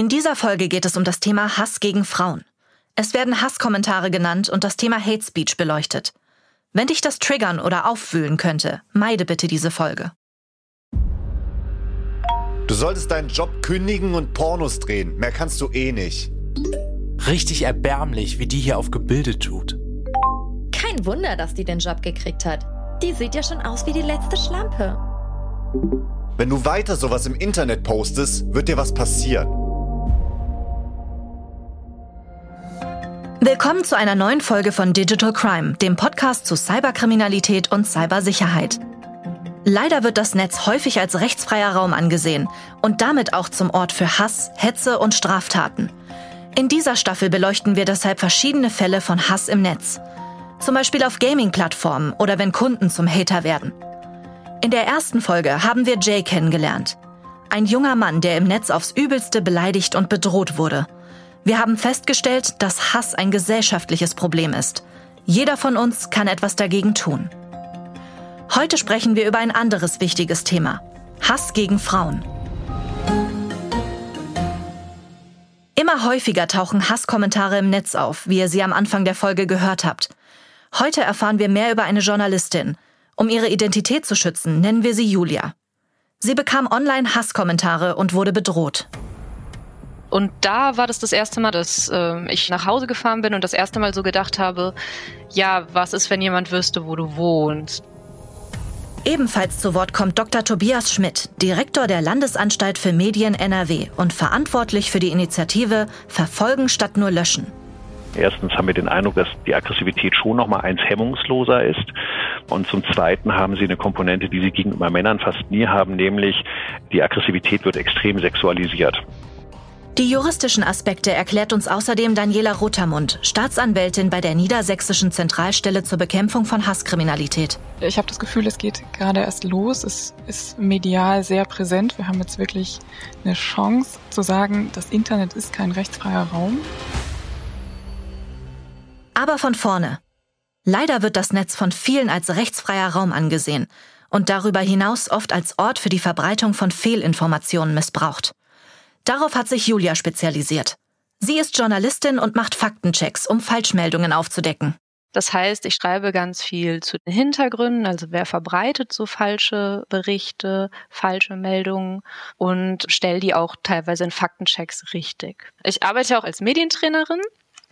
In dieser Folge geht es um das Thema Hass gegen Frauen. Es werden Hasskommentare genannt und das Thema Hate Speech beleuchtet. Wenn dich das triggern oder aufwühlen könnte, meide bitte diese Folge. Du solltest deinen Job kündigen und Pornos drehen. Mehr kannst du eh nicht. Richtig erbärmlich, wie die hier auf gebildet tut. Kein Wunder, dass die den Job gekriegt hat. Die sieht ja schon aus wie die letzte Schlampe. Wenn du weiter sowas im Internet postest, wird dir was passieren. Willkommen zu einer neuen Folge von Digital Crime, dem Podcast zu Cyberkriminalität und Cybersicherheit. Leider wird das Netz häufig als rechtsfreier Raum angesehen und damit auch zum Ort für Hass, Hetze und Straftaten. In dieser Staffel beleuchten wir deshalb verschiedene Fälle von Hass im Netz. Zum Beispiel auf Gaming-Plattformen oder wenn Kunden zum Hater werden. In der ersten Folge haben wir Jay kennengelernt. Ein junger Mann, der im Netz aufs Übelste beleidigt und bedroht wurde – wir haben festgestellt, dass Hass ein gesellschaftliches Problem ist. Jeder von uns kann etwas dagegen tun. Heute sprechen wir über ein anderes wichtiges Thema. Hass gegen Frauen. Immer häufiger tauchen Hasskommentare im Netz auf, wie ihr sie am Anfang der Folge gehört habt. Heute erfahren wir mehr über eine Journalistin. Um ihre Identität zu schützen, nennen wir sie Julia. Sie bekam online Hasskommentare und wurde bedroht. Und da war das das erste Mal, dass äh, ich nach Hause gefahren bin und das erste Mal so gedacht habe, ja, was ist, wenn jemand wüsste, wo du wohnst? Ebenfalls zu Wort kommt Dr. Tobias Schmidt, Direktor der Landesanstalt für Medien NRW und verantwortlich für die Initiative Verfolgen statt nur löschen. Erstens haben wir den Eindruck, dass die Aggressivität schon noch mal eins hemmungsloser ist. Und zum Zweiten haben sie eine Komponente, die sie gegenüber Männern fast nie haben, nämlich die Aggressivität wird extrem sexualisiert. Die juristischen Aspekte erklärt uns außerdem Daniela Rotermund, Staatsanwältin bei der Niedersächsischen Zentralstelle zur Bekämpfung von Hasskriminalität. Ich habe das Gefühl, es geht gerade erst los. Es ist medial sehr präsent. Wir haben jetzt wirklich eine Chance zu sagen, das Internet ist kein rechtsfreier Raum. Aber von vorne. Leider wird das Netz von vielen als rechtsfreier Raum angesehen und darüber hinaus oft als Ort für die Verbreitung von Fehlinformationen missbraucht. Darauf hat sich Julia spezialisiert. Sie ist Journalistin und macht Faktenchecks, um Falschmeldungen aufzudecken. Das heißt, ich schreibe ganz viel zu den Hintergründen, also wer verbreitet so falsche Berichte, falsche Meldungen und stelle die auch teilweise in Faktenchecks richtig. Ich arbeite auch als Medientrainerin.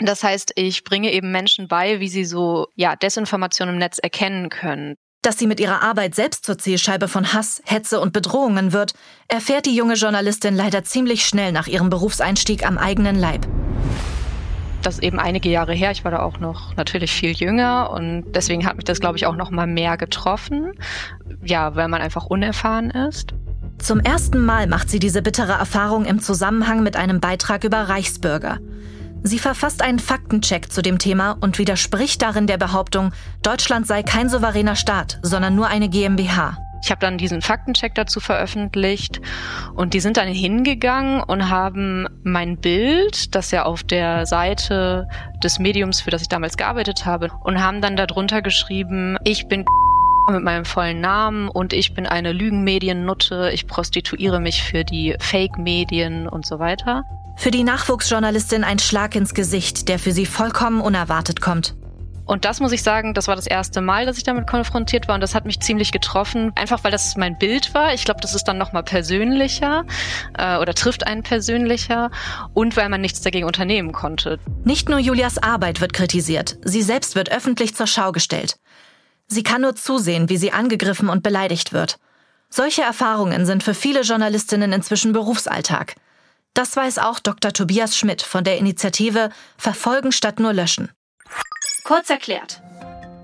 Das heißt, ich bringe eben Menschen bei, wie sie so ja, Desinformation im Netz erkennen können. Dass sie mit ihrer Arbeit selbst zur Zielscheibe von Hass, Hetze und Bedrohungen wird, erfährt die junge Journalistin leider ziemlich schnell nach ihrem Berufseinstieg am eigenen Leib. Das ist eben einige Jahre her. Ich war da auch noch natürlich viel jünger und deswegen hat mich das, glaube ich, auch noch mal mehr getroffen. Ja, weil man einfach unerfahren ist. Zum ersten Mal macht sie diese bittere Erfahrung im Zusammenhang mit einem Beitrag über Reichsbürger. Sie verfasst einen Faktencheck zu dem Thema und widerspricht darin der Behauptung, Deutschland sei kein souveräner Staat, sondern nur eine GmbH. Ich habe dann diesen Faktencheck dazu veröffentlicht und die sind dann hingegangen und haben mein Bild, das ja auf der Seite des Mediums, für das ich damals gearbeitet habe, und haben dann darunter geschrieben, ich bin mit meinem vollen Namen und ich bin eine Lügenmediennutte, ich prostituiere mich für die Fake-Medien und so weiter. Für die Nachwuchsjournalistin ein Schlag ins Gesicht, der für sie vollkommen unerwartet kommt. Und das muss ich sagen, das war das erste Mal, dass ich damit konfrontiert war und das hat mich ziemlich getroffen, einfach weil das mein Bild war. Ich glaube, das ist dann nochmal persönlicher äh, oder trifft einen persönlicher und weil man nichts dagegen unternehmen konnte. Nicht nur Julias Arbeit wird kritisiert, sie selbst wird öffentlich zur Schau gestellt. Sie kann nur zusehen, wie sie angegriffen und beleidigt wird. Solche Erfahrungen sind für viele Journalistinnen inzwischen Berufsalltag. Das weiß auch Dr. Tobias Schmidt von der Initiative Verfolgen statt nur löschen. Kurz erklärt.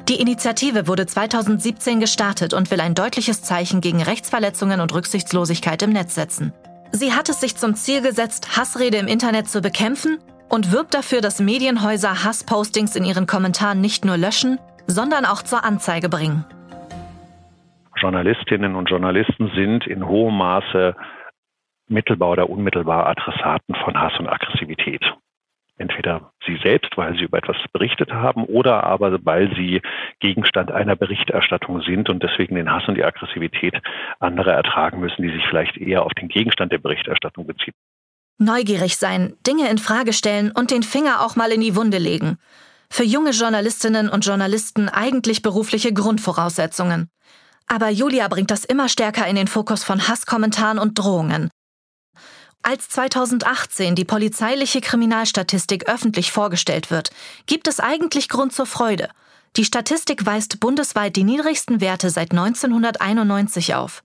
Die Initiative wurde 2017 gestartet und will ein deutliches Zeichen gegen Rechtsverletzungen und Rücksichtslosigkeit im Netz setzen. Sie hat es sich zum Ziel gesetzt, Hassrede im Internet zu bekämpfen und wirbt dafür, dass Medienhäuser Hasspostings in ihren Kommentaren nicht nur löschen, sondern auch zur Anzeige bringen. Journalistinnen und Journalisten sind in hohem Maße mittelbar oder unmittelbar Adressaten von Hass und Aggressivität. Entweder sie selbst, weil sie über etwas berichtet haben, oder aber weil sie Gegenstand einer Berichterstattung sind und deswegen den Hass und die Aggressivität anderer ertragen müssen, die sich vielleicht eher auf den Gegenstand der Berichterstattung beziehen. Neugierig sein, Dinge in Frage stellen und den Finger auch mal in die Wunde legen. Für junge Journalistinnen und Journalisten eigentlich berufliche Grundvoraussetzungen. Aber Julia bringt das immer stärker in den Fokus von Hasskommentaren und Drohungen. Als 2018 die polizeiliche Kriminalstatistik öffentlich vorgestellt wird, gibt es eigentlich Grund zur Freude. Die Statistik weist bundesweit die niedrigsten Werte seit 1991 auf.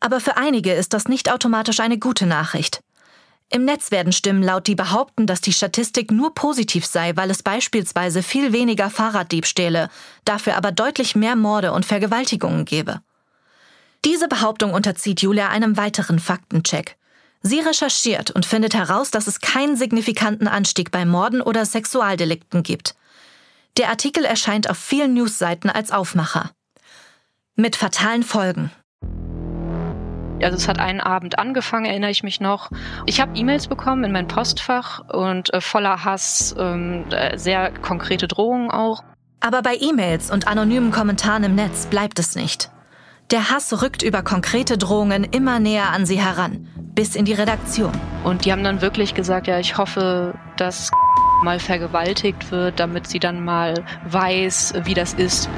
Aber für einige ist das nicht automatisch eine gute Nachricht. Im Netz werden Stimmen laut, die behaupten, dass die Statistik nur positiv sei, weil es beispielsweise viel weniger Fahrraddiebstähle, dafür aber deutlich mehr Morde und Vergewaltigungen gebe. Diese Behauptung unterzieht Julia einem weiteren Faktencheck. Sie recherchiert und findet heraus, dass es keinen signifikanten Anstieg bei Morden oder Sexualdelikten gibt. Der Artikel erscheint auf vielen Newsseiten als Aufmacher. Mit fatalen Folgen. Also es hat einen Abend angefangen, erinnere ich mich noch. Ich habe E-Mails bekommen in mein Postfach und äh, voller Hass, ähm, äh, sehr konkrete Drohungen auch. Aber bei E-Mails und anonymen Kommentaren im Netz bleibt es nicht. Der Hass rückt über konkrete Drohungen immer näher an sie heran, bis in die Redaktion. Und die haben dann wirklich gesagt, ja, ich hoffe, dass mal vergewaltigt wird, damit sie dann mal weiß, wie das ist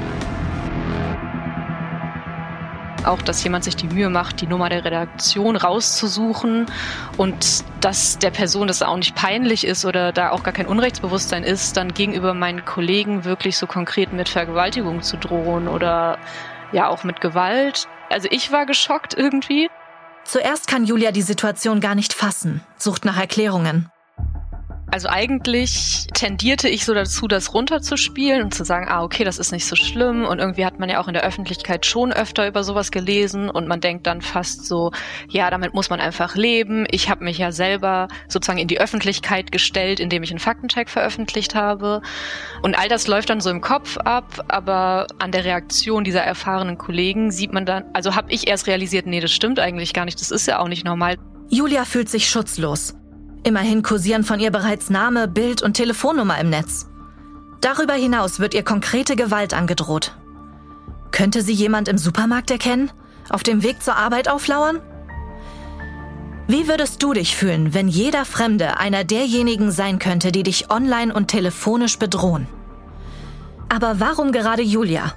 auch, dass jemand sich die Mühe macht, die Nummer der Redaktion rauszusuchen und dass der Person das auch nicht peinlich ist oder da auch gar kein Unrechtsbewusstsein ist, dann gegenüber meinen Kollegen wirklich so konkret mit Vergewaltigung zu drohen oder ja auch mit Gewalt. Also ich war geschockt irgendwie. Zuerst kann Julia die Situation gar nicht fassen, sucht nach Erklärungen. Also eigentlich tendierte ich so dazu, das runterzuspielen und zu sagen, ah, okay, das ist nicht so schlimm. Und irgendwie hat man ja auch in der Öffentlichkeit schon öfter über sowas gelesen und man denkt dann fast so, ja, damit muss man einfach leben. Ich habe mich ja selber sozusagen in die Öffentlichkeit gestellt, indem ich einen Faktencheck veröffentlicht habe. Und all das läuft dann so im Kopf ab, aber an der Reaktion dieser erfahrenen Kollegen sieht man dann, also habe ich erst realisiert, nee, das stimmt eigentlich gar nicht, das ist ja auch nicht normal. Julia fühlt sich schutzlos. Immerhin kursieren von ihr bereits Name, Bild und Telefonnummer im Netz. Darüber hinaus wird ihr konkrete Gewalt angedroht. Könnte sie jemand im Supermarkt erkennen? Auf dem Weg zur Arbeit auflauern? Wie würdest du dich fühlen, wenn jeder Fremde einer derjenigen sein könnte, die dich online und telefonisch bedrohen? Aber warum gerade Julia?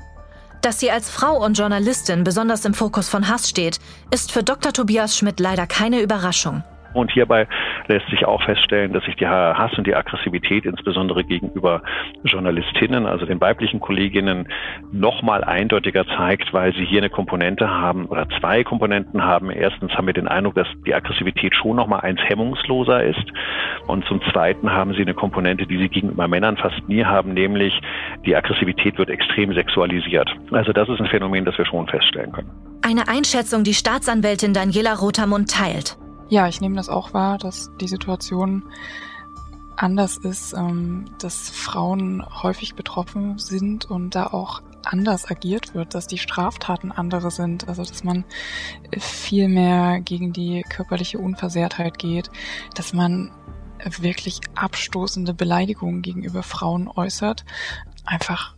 Dass sie als Frau und Journalistin besonders im Fokus von Hass steht, ist für Dr. Tobias Schmidt leider keine Überraschung. Und hierbei lässt sich auch feststellen, dass sich die Hass und die Aggressivität insbesondere gegenüber Journalistinnen, also den weiblichen Kolleginnen, nochmal eindeutiger zeigt, weil sie hier eine Komponente haben oder zwei Komponenten haben. Erstens haben wir den Eindruck, dass die Aggressivität schon nochmal eins hemmungsloser ist. Und zum Zweiten haben sie eine Komponente, die sie gegenüber Männern fast nie haben, nämlich die Aggressivität wird extrem sexualisiert. Also das ist ein Phänomen, das wir schon feststellen können. Eine Einschätzung, die Staatsanwältin Daniela Rotermund teilt. Ja, ich nehme das auch wahr, dass die Situation anders ist, ähm, dass Frauen häufig betroffen sind und da auch anders agiert wird, dass die Straftaten andere sind, also dass man viel mehr gegen die körperliche Unversehrtheit geht, dass man wirklich abstoßende Beleidigungen gegenüber Frauen äußert. Einfach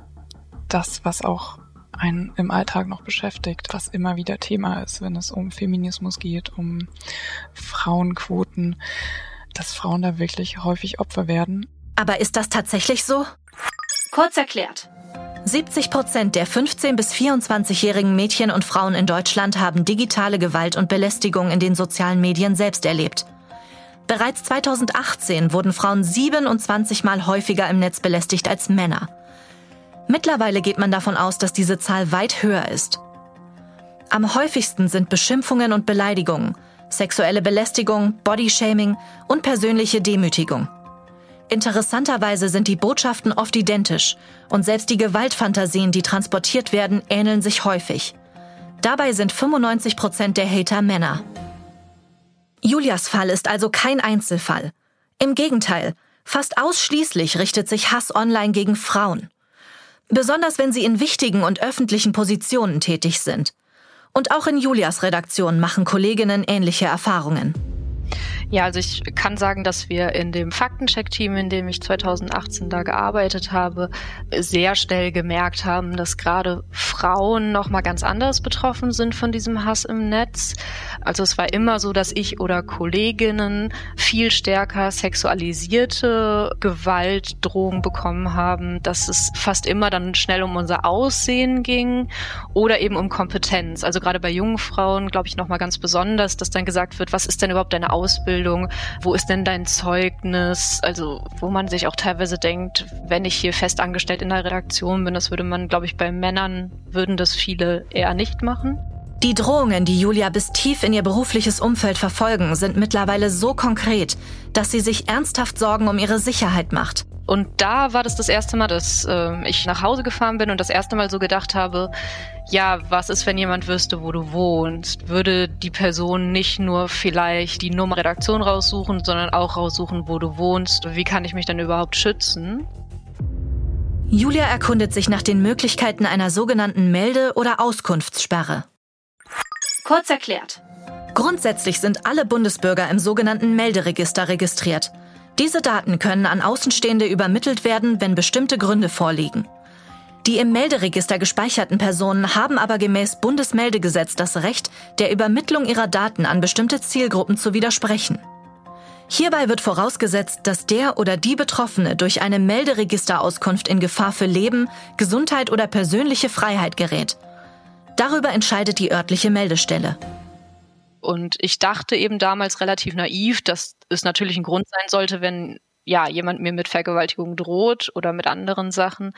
das, was auch einen im Alltag noch beschäftigt, was immer wieder Thema ist, wenn es um Feminismus geht, um Frauenquoten, dass Frauen da wirklich häufig Opfer werden. Aber ist das tatsächlich so? Kurz erklärt. 70 Prozent der 15- bis 24-jährigen Mädchen und Frauen in Deutschland haben digitale Gewalt und Belästigung in den sozialen Medien selbst erlebt. Bereits 2018 wurden Frauen 27 Mal häufiger im Netz belästigt als Männer. Mittlerweile geht man davon aus, dass diese Zahl weit höher ist. Am häufigsten sind Beschimpfungen und Beleidigungen, sexuelle Belästigung, Bodyshaming und persönliche Demütigung. Interessanterweise sind die Botschaften oft identisch und selbst die Gewaltfantasien, die transportiert werden, ähneln sich häufig. Dabei sind 95 Prozent der Hater Männer. Julias Fall ist also kein Einzelfall. Im Gegenteil, fast ausschließlich richtet sich Hass online gegen Frauen besonders wenn sie in wichtigen und öffentlichen Positionen tätig sind. Und auch in Julias Redaktion machen Kolleginnen ähnliche Erfahrungen. Ja, also ich kann sagen, dass wir in dem Faktencheck-Team, in dem ich 2018 da gearbeitet habe, sehr schnell gemerkt haben, dass gerade Frauen noch mal ganz anders betroffen sind von diesem Hass im Netz. Also es war immer so, dass ich oder Kolleginnen viel stärker sexualisierte Gewaltdrohungen bekommen haben, dass es fast immer dann schnell um unser Aussehen ging oder eben um Kompetenz. Also gerade bei jungen Frauen, glaube ich, noch mal ganz besonders, dass dann gesagt wird, was ist denn überhaupt deine Ausbildung? Ausbildung, wo ist denn dein Zeugnis? Also wo man sich auch teilweise denkt, wenn ich hier festangestellt in der Redaktion bin, das würde man, glaube ich, bei Männern würden das viele eher nicht machen. Die Drohungen, die Julia bis tief in ihr berufliches Umfeld verfolgen, sind mittlerweile so konkret, dass sie sich ernsthaft Sorgen um ihre Sicherheit macht. Und da war das das erste Mal, dass äh, ich nach Hause gefahren bin und das erste Mal so gedacht habe, ja, was ist, wenn jemand wüsste, wo du wohnst? Würde die Person nicht nur vielleicht die Nummer Redaktion raussuchen, sondern auch raussuchen, wo du wohnst? Wie kann ich mich dann überhaupt schützen? Julia erkundet sich nach den Möglichkeiten einer sogenannten Melde- oder Auskunftssperre. Kurz erklärt. Grundsätzlich sind alle Bundesbürger im sogenannten Melderegister registriert. Diese Daten können an Außenstehende übermittelt werden, wenn bestimmte Gründe vorliegen. Die im Melderegister gespeicherten Personen haben aber gemäß Bundesmeldegesetz das Recht, der Übermittlung ihrer Daten an bestimmte Zielgruppen zu widersprechen. Hierbei wird vorausgesetzt, dass der oder die Betroffene durch eine Melderegisterauskunft in Gefahr für Leben, Gesundheit oder persönliche Freiheit gerät. Darüber entscheidet die örtliche Meldestelle. Und ich dachte eben damals relativ naiv, dass es natürlich ein Grund sein sollte, wenn ja jemand mir mit Vergewaltigung droht oder mit anderen Sachen,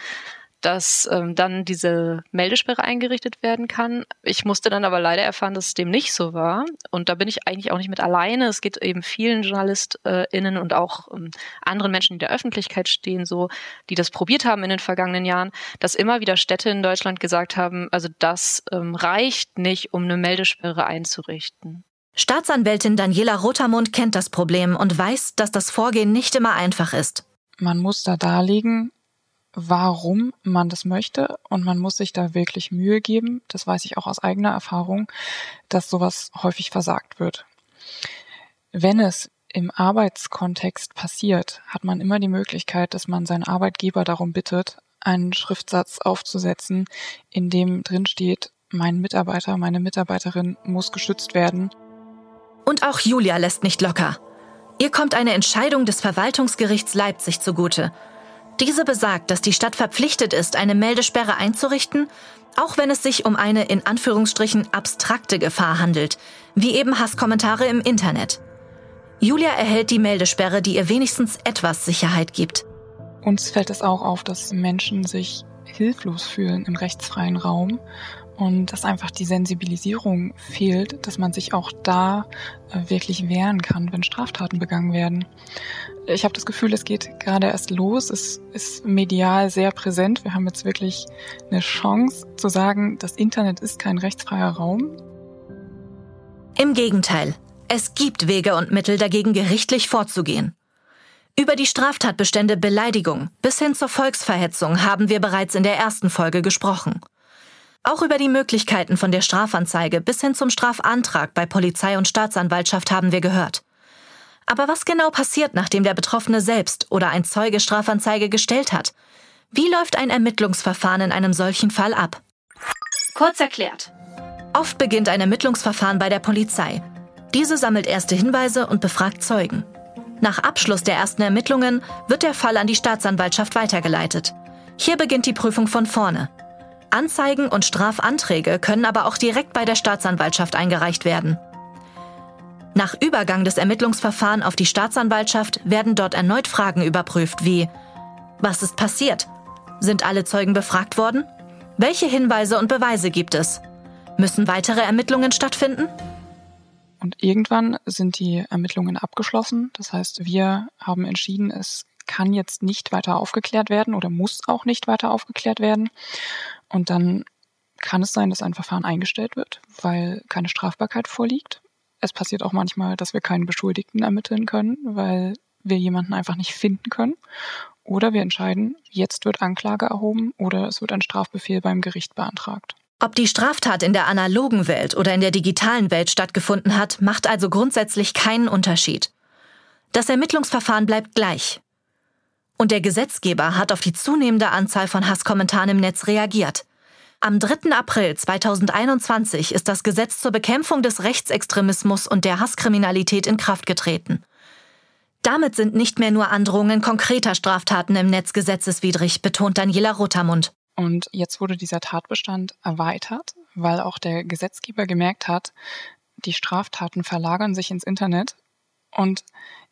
dass ähm, dann diese Meldesperre eingerichtet werden kann. Ich musste dann aber leider erfahren, dass es dem nicht so war. Und da bin ich eigentlich auch nicht mit alleine. Es geht eben vielen JournalistInnen und auch ähm, anderen Menschen, die in der Öffentlichkeit stehen, so, die das probiert haben in den vergangenen Jahren, dass immer wieder Städte in Deutschland gesagt haben, also das ähm, reicht nicht, um eine Meldesperre einzurichten. Staatsanwältin Daniela Rotermund kennt das Problem und weiß, dass das Vorgehen nicht immer einfach ist. Man muss da darlegen, warum man das möchte und man muss sich da wirklich Mühe geben. Das weiß ich auch aus eigener Erfahrung, dass sowas häufig versagt wird. Wenn es im Arbeitskontext passiert, hat man immer die Möglichkeit, dass man seinen Arbeitgeber darum bittet, einen Schriftsatz aufzusetzen, in dem drin steht, mein Mitarbeiter, meine Mitarbeiterin muss geschützt werden. Und auch Julia lässt nicht locker. Ihr kommt eine Entscheidung des Verwaltungsgerichts Leipzig zugute diese besagt, dass die Stadt verpflichtet ist, eine Meldesperre einzurichten, auch wenn es sich um eine in Anführungsstrichen abstrakte Gefahr handelt, wie eben Hasskommentare im Internet. Julia erhält die Meldesperre, die ihr wenigstens etwas Sicherheit gibt. Uns fällt es auch auf, dass Menschen sich hilflos fühlen im rechtsfreien Raum und dass einfach die Sensibilisierung fehlt, dass man sich auch da äh, wirklich wehren kann, wenn Straftaten begangen werden. Ich habe das Gefühl, es geht gerade erst los, es ist medial sehr präsent. Wir haben jetzt wirklich eine Chance zu sagen, das Internet ist kein rechtsfreier Raum. Im Gegenteil, es gibt Wege und Mittel dagegen gerichtlich vorzugehen. Über die Straftatbestände Beleidigung bis hin zur Volksverhetzung haben wir bereits in der ersten Folge gesprochen. Auch über die Möglichkeiten von der Strafanzeige bis hin zum Strafantrag bei Polizei und Staatsanwaltschaft haben wir gehört. Aber was genau passiert, nachdem der Betroffene selbst oder ein Zeuge Strafanzeige gestellt hat? Wie läuft ein Ermittlungsverfahren in einem solchen Fall ab? Kurz erklärt. Oft beginnt ein Ermittlungsverfahren bei der Polizei. Diese sammelt erste Hinweise und befragt Zeugen. Nach Abschluss der ersten Ermittlungen wird der Fall an die Staatsanwaltschaft weitergeleitet. Hier beginnt die Prüfung von vorne. Anzeigen und Strafanträge können aber auch direkt bei der Staatsanwaltschaft eingereicht werden. Nach Übergang des Ermittlungsverfahrens auf die Staatsanwaltschaft werden dort erneut Fragen überprüft wie Was ist passiert? Sind alle Zeugen befragt worden? Welche Hinweise und Beweise gibt es? Müssen weitere Ermittlungen stattfinden? Und irgendwann sind die Ermittlungen abgeschlossen. Das heißt, wir haben entschieden, es kann jetzt nicht weiter aufgeklärt werden oder muss auch nicht weiter aufgeklärt werden. Und dann kann es sein, dass ein Verfahren eingestellt wird, weil keine Strafbarkeit vorliegt. Es passiert auch manchmal, dass wir keinen Beschuldigten ermitteln können, weil wir jemanden einfach nicht finden können. Oder wir entscheiden, jetzt wird Anklage erhoben oder es wird ein Strafbefehl beim Gericht beantragt. Ob die Straftat in der analogen Welt oder in der digitalen Welt stattgefunden hat, macht also grundsätzlich keinen Unterschied. Das Ermittlungsverfahren bleibt gleich. Und der Gesetzgeber hat auf die zunehmende Anzahl von Hasskommentaren im Netz reagiert. Am 3. April 2021 ist das Gesetz zur Bekämpfung des Rechtsextremismus und der Hasskriminalität in Kraft getreten. Damit sind nicht mehr nur Androhungen konkreter Straftaten im Netz gesetzeswidrig, betont Daniela Rotermund. Und jetzt wurde dieser Tatbestand erweitert, weil auch der Gesetzgeber gemerkt hat, die Straftaten verlagern sich ins Internet und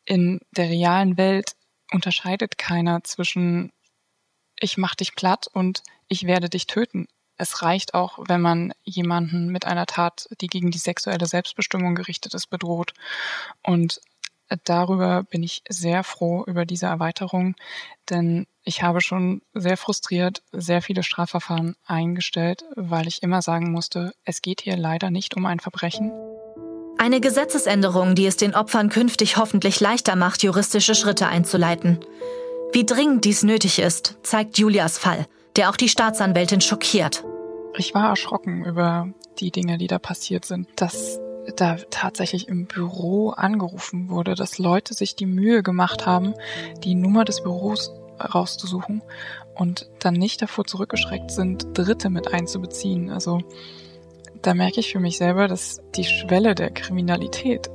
in der realen Welt unterscheidet keiner zwischen ich mach dich platt und ich werde dich töten. Es reicht auch, wenn man jemanden mit einer Tat, die gegen die sexuelle Selbstbestimmung gerichtet ist, bedroht. Und darüber bin ich sehr froh über diese Erweiterung, denn ich habe schon sehr frustriert sehr viele Strafverfahren eingestellt, weil ich immer sagen musste, es geht hier leider nicht um ein Verbrechen. Eine Gesetzesänderung, die es den Opfern künftig hoffentlich leichter macht, juristische Schritte einzuleiten. Wie dringend dies nötig ist, zeigt Julias Fall, der auch die Staatsanwältin schockiert. Ich war erschrocken über die Dinge, die da passiert sind, dass da tatsächlich im Büro angerufen wurde, dass Leute sich die Mühe gemacht haben, die Nummer des Büros rauszusuchen und dann nicht davor zurückgeschreckt sind, Dritte mit einzubeziehen. Also da merke ich für mich selber, dass die Schwelle der Kriminalität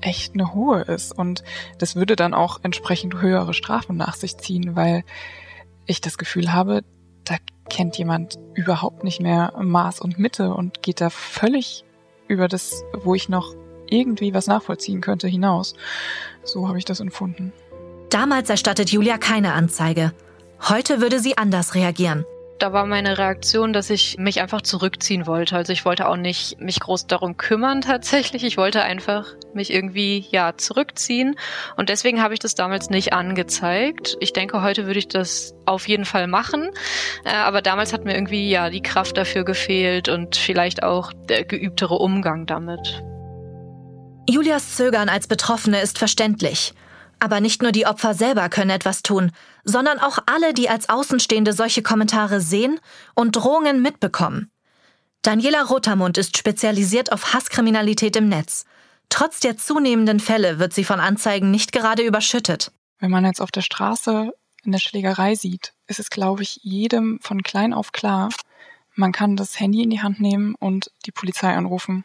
echt eine hohe ist und das würde dann auch entsprechend höhere Strafen nach sich ziehen, weil ich das Gefühl habe, da kennt jemand überhaupt nicht mehr Maß und Mitte und geht da völlig über das, wo ich noch irgendwie was nachvollziehen könnte, hinaus. So habe ich das empfunden. Damals erstattet Julia keine Anzeige. Heute würde sie anders reagieren da war meine Reaktion, dass ich mich einfach zurückziehen wollte. Also ich wollte auch nicht mich groß darum kümmern tatsächlich. Ich wollte einfach mich irgendwie ja zurückziehen und deswegen habe ich das damals nicht angezeigt. Ich denke, heute würde ich das auf jeden Fall machen, äh, aber damals hat mir irgendwie ja die Kraft dafür gefehlt und vielleicht auch der geübtere Umgang damit. Julias Zögern als Betroffene ist verständlich. Aber nicht nur die Opfer selber können etwas tun, sondern auch alle, die als Außenstehende solche Kommentare sehen und Drohungen mitbekommen. Daniela Rotermund ist spezialisiert auf Hasskriminalität im Netz. Trotz der zunehmenden Fälle wird sie von Anzeigen nicht gerade überschüttet. Wenn man jetzt auf der Straße eine Schlägerei sieht, ist es, glaube ich, jedem von klein auf klar, man kann das Handy in die Hand nehmen und die Polizei anrufen.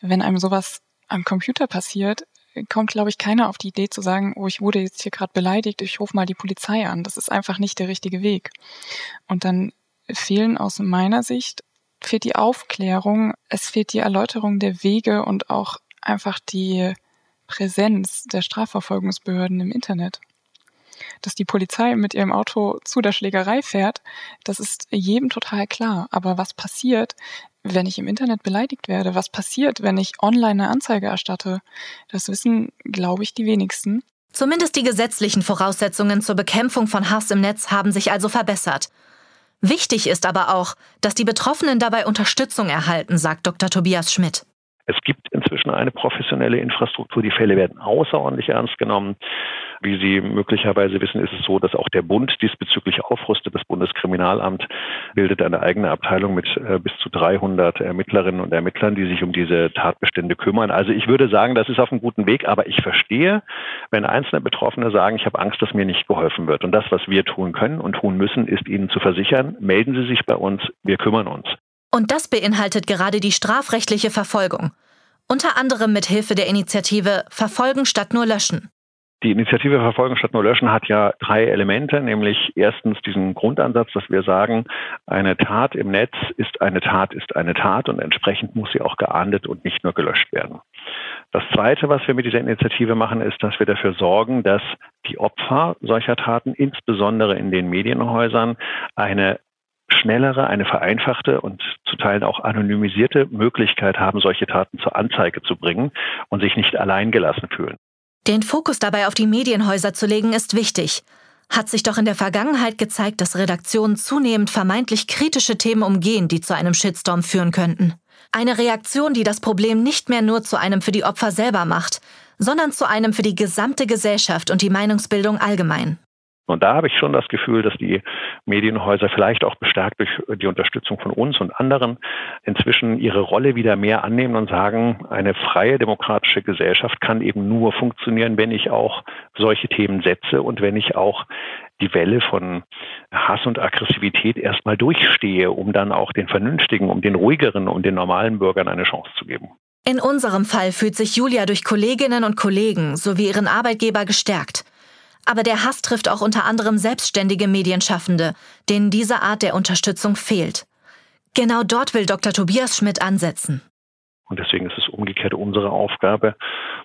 Wenn einem sowas am Computer passiert, kommt, glaube ich, keiner auf die Idee zu sagen, oh, ich wurde jetzt hier gerade beleidigt, ich rufe mal die Polizei an. Das ist einfach nicht der richtige Weg. Und dann fehlen aus meiner Sicht, fehlt die Aufklärung, es fehlt die Erläuterung der Wege und auch einfach die Präsenz der Strafverfolgungsbehörden im Internet. Dass die Polizei mit ihrem Auto zu der Schlägerei fährt, das ist jedem total klar. Aber was passiert, wenn ich im Internet beleidigt werde? Was passiert, wenn ich online eine Anzeige erstatte? Das wissen, glaube ich, die wenigsten. Zumindest die gesetzlichen Voraussetzungen zur Bekämpfung von Hass im Netz haben sich also verbessert. Wichtig ist aber auch, dass die Betroffenen dabei Unterstützung erhalten, sagt Dr. Tobias Schmidt. Es gibt inzwischen eine professionelle Infrastruktur. Die Fälle werden außerordentlich ernst genommen. Wie Sie möglicherweise wissen, ist es so, dass auch der Bund diesbezüglich aufrüstet. Das Bundeskriminalamt bildet eine eigene Abteilung mit äh, bis zu 300 Ermittlerinnen und Ermittlern, die sich um diese Tatbestände kümmern. Also ich würde sagen, das ist auf einem guten Weg, aber ich verstehe, wenn einzelne Betroffene sagen, ich habe Angst, dass mir nicht geholfen wird. Und das, was wir tun können und tun müssen, ist ihnen zu versichern, melden Sie sich bei uns, wir kümmern uns. Und das beinhaltet gerade die strafrechtliche Verfolgung. Unter anderem mit Hilfe der Initiative Verfolgen statt nur löschen. Die Initiative Verfolgen statt nur löschen hat ja drei Elemente, nämlich erstens diesen Grundansatz, dass wir sagen, eine Tat im Netz ist eine Tat, ist eine Tat und entsprechend muss sie auch geahndet und nicht nur gelöscht werden. Das Zweite, was wir mit dieser Initiative machen, ist, dass wir dafür sorgen, dass die Opfer solcher Taten, insbesondere in den Medienhäusern, eine schnellere, eine vereinfachte und zu Teilen auch anonymisierte Möglichkeit haben, solche Taten zur Anzeige zu bringen und sich nicht alleingelassen fühlen. Den Fokus dabei auf die Medienhäuser zu legen, ist wichtig. Hat sich doch in der Vergangenheit gezeigt, dass Redaktionen zunehmend vermeintlich kritische Themen umgehen, die zu einem Shitstorm führen könnten. Eine Reaktion, die das Problem nicht mehr nur zu einem für die Opfer selber macht, sondern zu einem für die gesamte Gesellschaft und die Meinungsbildung allgemein. Und da habe ich schon das Gefühl, dass die Medienhäuser vielleicht auch bestärkt durch die Unterstützung von uns und anderen inzwischen ihre Rolle wieder mehr annehmen und sagen, eine freie demokratische Gesellschaft kann eben nur funktionieren, wenn ich auch solche Themen setze und wenn ich auch die Welle von Hass und Aggressivität erstmal durchstehe, um dann auch den Vernünftigen, um den ruhigeren, um den normalen Bürgern eine Chance zu geben. In unserem Fall fühlt sich Julia durch Kolleginnen und Kollegen sowie ihren Arbeitgeber gestärkt. Aber der Hass trifft auch unter anderem selbstständige Medienschaffende, denen diese Art der Unterstützung fehlt. Genau dort will Dr. Tobias Schmidt ansetzen. Und deswegen ist es umgekehrt unsere Aufgabe,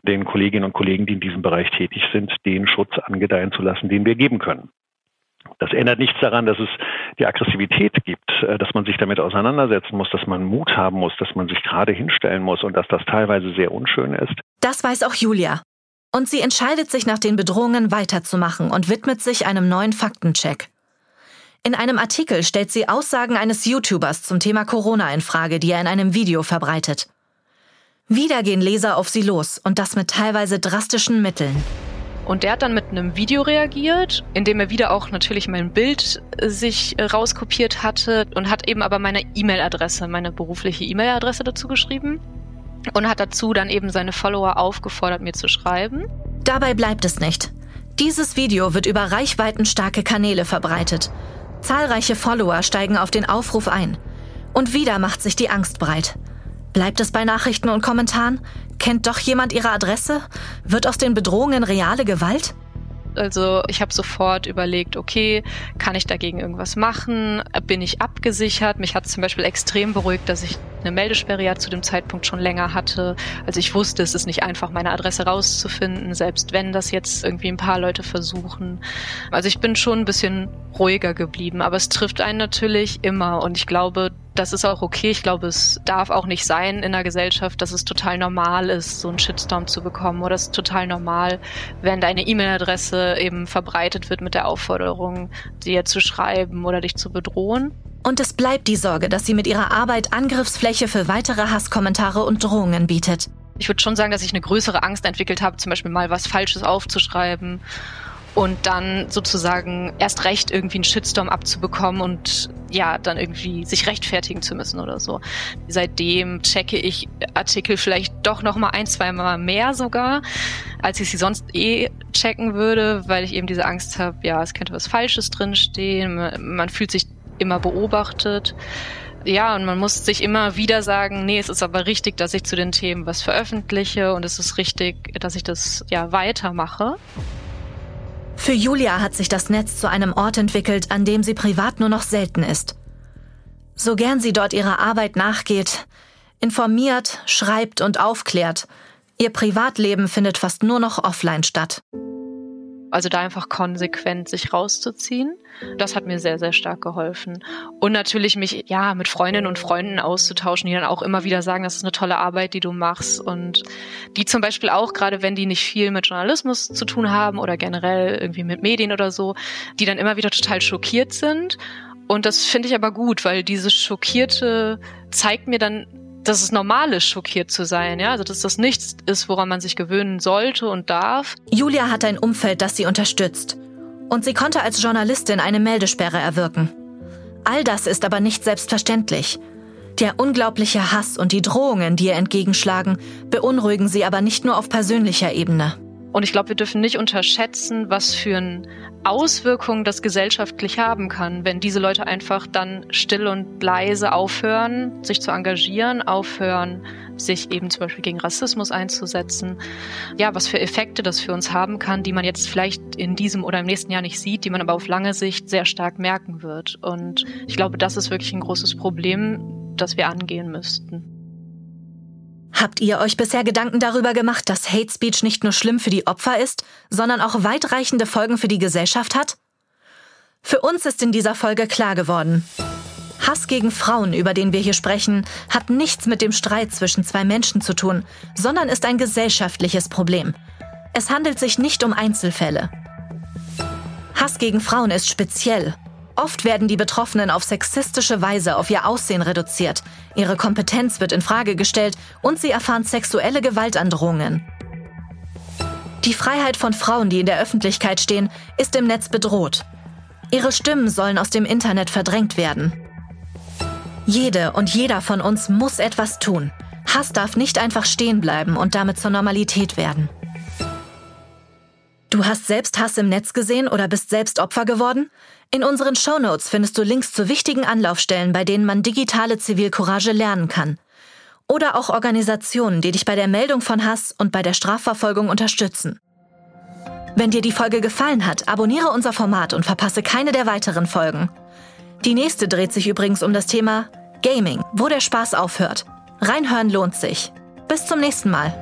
den Kolleginnen und Kollegen, die in diesem Bereich tätig sind, den Schutz angedeihen zu lassen, den wir geben können. Das ändert nichts daran, dass es die Aggressivität gibt, äh, dass man sich damit auseinandersetzen muss, dass man Mut haben muss, dass man sich gerade hinstellen muss und dass das teilweise sehr unschön ist. Das weiß auch Julia. Und sie entscheidet sich nach den Bedrohungen weiterzumachen und widmet sich einem neuen Faktencheck. In einem Artikel stellt sie Aussagen eines YouTubers zum Thema Corona in Frage, die er in einem Video verbreitet. Wieder gehen Leser auf sie los und das mit teilweise drastischen Mitteln. Und der hat dann mit einem Video reagiert, in dem er wieder auch natürlich mein Bild sich rauskopiert hatte und hat eben aber meine E-Mail-Adresse, meine berufliche E-Mail-Adresse dazu geschrieben und hat dazu dann eben seine Follower aufgefordert, mir zu schreiben. Dabei bleibt es nicht. Dieses Video wird über reichweitenstarke Kanäle verbreitet. Zahlreiche Follower steigen auf den Aufruf ein. Und wieder macht sich die Angst breit. Bleibt es bei Nachrichten und Kommentaren? Kennt doch jemand ihre Adresse? Wird aus den Bedrohungen reale Gewalt? Also ich habe sofort überlegt, okay, kann ich dagegen irgendwas machen? Bin ich abgesichert? Mich hat zum Beispiel extrem beruhigt, dass ich eine Meldesperre ja zu dem Zeitpunkt schon länger hatte. Also ich wusste, es ist nicht einfach, meine Adresse rauszufinden, selbst wenn das jetzt irgendwie ein paar Leute versuchen. Also ich bin schon ein bisschen ruhiger geblieben, aber es trifft einen natürlich immer und ich glaube, das ist auch okay. Ich glaube, es darf auch nicht sein in einer Gesellschaft, dass es total normal ist, so einen Shitstorm zu bekommen. Oder es ist total normal, wenn deine E-Mail-Adresse eben verbreitet wird mit der Aufforderung, dir zu schreiben oder dich zu bedrohen. Und es bleibt die Sorge, dass sie mit ihrer Arbeit Angriffsfläche für weitere Hasskommentare und Drohungen bietet. Ich würde schon sagen, dass ich eine größere Angst entwickelt habe, zum Beispiel mal was Falsches aufzuschreiben und dann sozusagen erst recht irgendwie einen Shitstorm abzubekommen und ja, dann irgendwie sich rechtfertigen zu müssen oder so. Seitdem checke ich Artikel vielleicht doch noch mal ein, zwei Mal mehr sogar, als ich sie sonst eh checken würde, weil ich eben diese Angst habe, ja, es könnte was Falsches drinstehen, man fühlt sich immer beobachtet. Ja, und man muss sich immer wieder sagen, nee, es ist aber richtig, dass ich zu den Themen was veröffentliche und es ist richtig, dass ich das ja weitermache. Für Julia hat sich das Netz zu einem Ort entwickelt, an dem sie privat nur noch selten ist. So gern sie dort ihrer Arbeit nachgeht, informiert, schreibt und aufklärt, ihr Privatleben findet fast nur noch offline statt. Also da einfach konsequent sich rauszuziehen. Das hat mir sehr, sehr stark geholfen. Und natürlich mich, ja, mit Freundinnen und Freunden auszutauschen, die dann auch immer wieder sagen, das ist eine tolle Arbeit, die du machst. Und die zum Beispiel auch, gerade wenn die nicht viel mit Journalismus zu tun haben oder generell irgendwie mit Medien oder so, die dann immer wieder total schockiert sind. Und das finde ich aber gut, weil dieses Schockierte zeigt mir dann dass es normal ist, schockiert zu sein, ja, also dass das nichts ist, woran man sich gewöhnen sollte und darf. Julia hat ein Umfeld, das sie unterstützt. Und sie konnte als Journalistin eine Meldesperre erwirken. All das ist aber nicht selbstverständlich. Der unglaubliche Hass und die Drohungen, die ihr entgegenschlagen, beunruhigen sie aber nicht nur auf persönlicher Ebene. Und ich glaube, wir dürfen nicht unterschätzen, was für ein Auswirkungen das gesellschaftlich haben kann, wenn diese Leute einfach dann still und leise aufhören, sich zu engagieren, aufhören, sich eben zum Beispiel gegen Rassismus einzusetzen. Ja, was für Effekte das für uns haben kann, die man jetzt vielleicht in diesem oder im nächsten Jahr nicht sieht, die man aber auf lange Sicht sehr stark merken wird. Und ich glaube, das ist wirklich ein großes Problem, das wir angehen müssten. Habt ihr euch bisher Gedanken darüber gemacht, dass Hate Speech nicht nur schlimm für die Opfer ist, sondern auch weitreichende Folgen für die Gesellschaft hat? Für uns ist in dieser Folge klar geworden. Hass gegen Frauen, über den wir hier sprechen, hat nichts mit dem Streit zwischen zwei Menschen zu tun, sondern ist ein gesellschaftliches Problem. Es handelt sich nicht um Einzelfälle. Hass gegen Frauen ist speziell Oft werden die Betroffenen auf sexistische Weise auf ihr Aussehen reduziert, ihre Kompetenz wird in Frage gestellt und sie erfahren sexuelle Gewaltandrohungen. Die Freiheit von Frauen, die in der Öffentlichkeit stehen, ist im Netz bedroht. Ihre Stimmen sollen aus dem Internet verdrängt werden. Jede und jeder von uns muss etwas tun. Hass darf nicht einfach stehen bleiben und damit zur Normalität werden. Du hast selbst Hass im Netz gesehen oder bist selbst Opfer geworden? In unseren Shownotes findest du Links zu wichtigen Anlaufstellen, bei denen man digitale Zivilcourage lernen kann. Oder auch Organisationen, die dich bei der Meldung von Hass und bei der Strafverfolgung unterstützen. Wenn dir die Folge gefallen hat, abonniere unser Format und verpasse keine der weiteren Folgen. Die nächste dreht sich übrigens um das Thema Gaming, wo der Spaß aufhört. Reinhören lohnt sich. Bis zum nächsten Mal.